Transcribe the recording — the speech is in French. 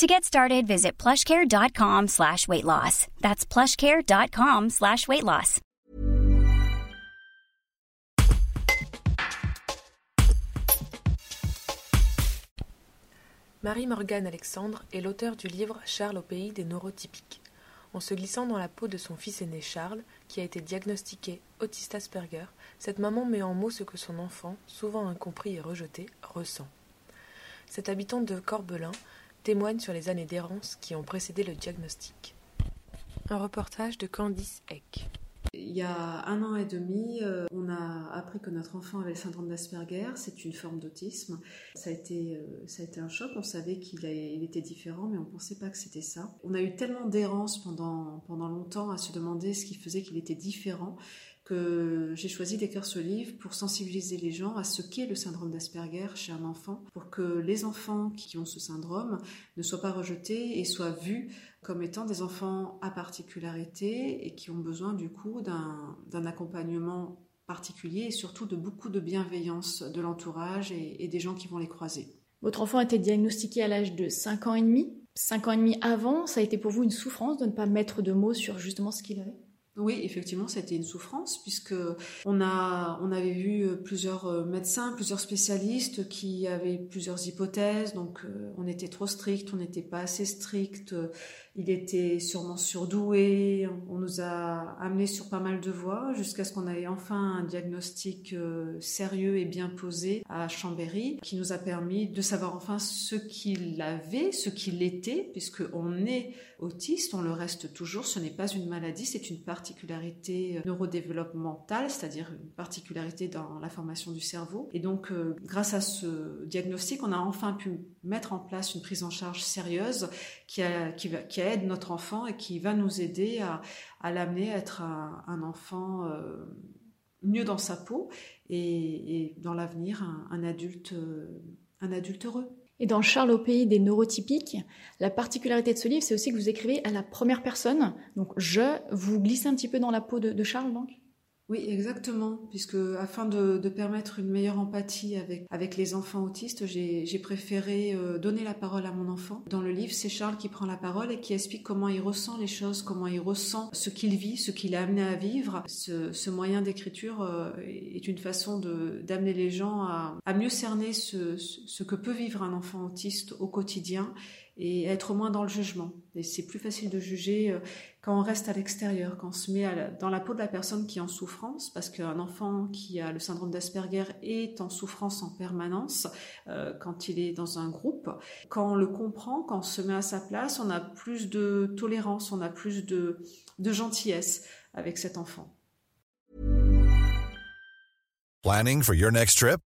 To get started, visit plushcare.com slash weight loss. That's plushcare.com slash weight loss. Marie-Morgane Alexandre est l'auteur du livre Charles au pays des neurotypiques. En se glissant dans la peau de son fils aîné Charles, qui a été diagnostiqué autiste Asperger, cette maman met en mots ce que son enfant, souvent incompris et rejeté, ressent. Cette habitante de Corbelin témoigne sur les années d'errance qui ont précédé le diagnostic. Un reportage de Candice Eck. Il y a un an et demi, euh, on a appris que notre enfant avait le syndrome d'Asperger. C'est une forme d'autisme. Ça, a été, euh, ça a été un choc. On savait qu'il il était différent, mais on ne pensait pas que c'était ça. On a eu tellement d'errance pendant, pendant longtemps à se demander ce qui faisait qu'il était différent que j'ai choisi d'écrire ce livre pour sensibiliser les gens à ce qu'est le syndrome d'Asperger chez un enfant, pour que les enfants qui ont ce syndrome ne soient pas rejetés et soient vus comme étant des enfants à particularité et qui ont besoin du coup d'un accompagnement particulier et surtout de beaucoup de bienveillance de l'entourage et, et des gens qui vont les croiser. Votre enfant a été diagnostiqué à l'âge de 5 ans et demi. 5 ans et demi avant, ça a été pour vous une souffrance de ne pas mettre de mots sur justement ce qu'il avait? Oui, effectivement, c'était une souffrance puisque on a, on avait vu euh, plusieurs euh, médecins, plusieurs spécialistes qui avaient plusieurs hypothèses. Donc, euh, on était trop strict, on n'était pas assez strict. Il était sûrement surdoué. On nous a amené sur pas mal de voies jusqu'à ce qu'on ait enfin un diagnostic sérieux et bien posé à Chambéry qui nous a permis de savoir enfin ce qu'il avait, ce qu'il était, puisque on est autiste, on le reste toujours. Ce n'est pas une maladie, c'est une particularité neurodéveloppementale, c'est-à-dire une particularité dans la formation du cerveau. Et donc, euh, grâce à ce diagnostic, on a enfin pu mettre en place une prise en charge sérieuse qui, qui, aide notre enfant et qui va nous aider à, l'amener à être un, enfant euh, mieux dans sa peau et, dans l'avenir un, adulte, euh, un adulte heureux. Et dans Charles au pays des neurotypiques, la particularité de ce livre, c'est aussi que vous écrivez à la première personne. Donc je, vous glissez un petit peu dans la peau de, Charles, donc oui, exactement, puisque afin de, permettre une meilleure empathie avec, avec les enfants autistes, j'ai préféré euh, donner la parole à mon enfant. Dans le livre, c'est Charles qui prend la parole et qui explique comment il ressent les choses, comment il ressent ce qu'il vit, ce qu'il a amené à vivre. Ce, moyen d'écriture euh, est une façon d'amener les gens à, mieux cerner ce, ce que peut vivre un enfant autiste au quotidien et être moins dans le jugement. Et c'est plus facile de juger euh, quand on reste à l'extérieur, quand on se met dans la peau de la personne qui est en souffrance, parce qu'un enfant qui a le syndrome d'Asperger est en souffrance en permanence euh, quand il est dans un groupe. Quand on le comprend, quand on se met à sa place, on a plus de tolérance, on a plus de, de gentillesse avec cet enfant. Planning for your next trip?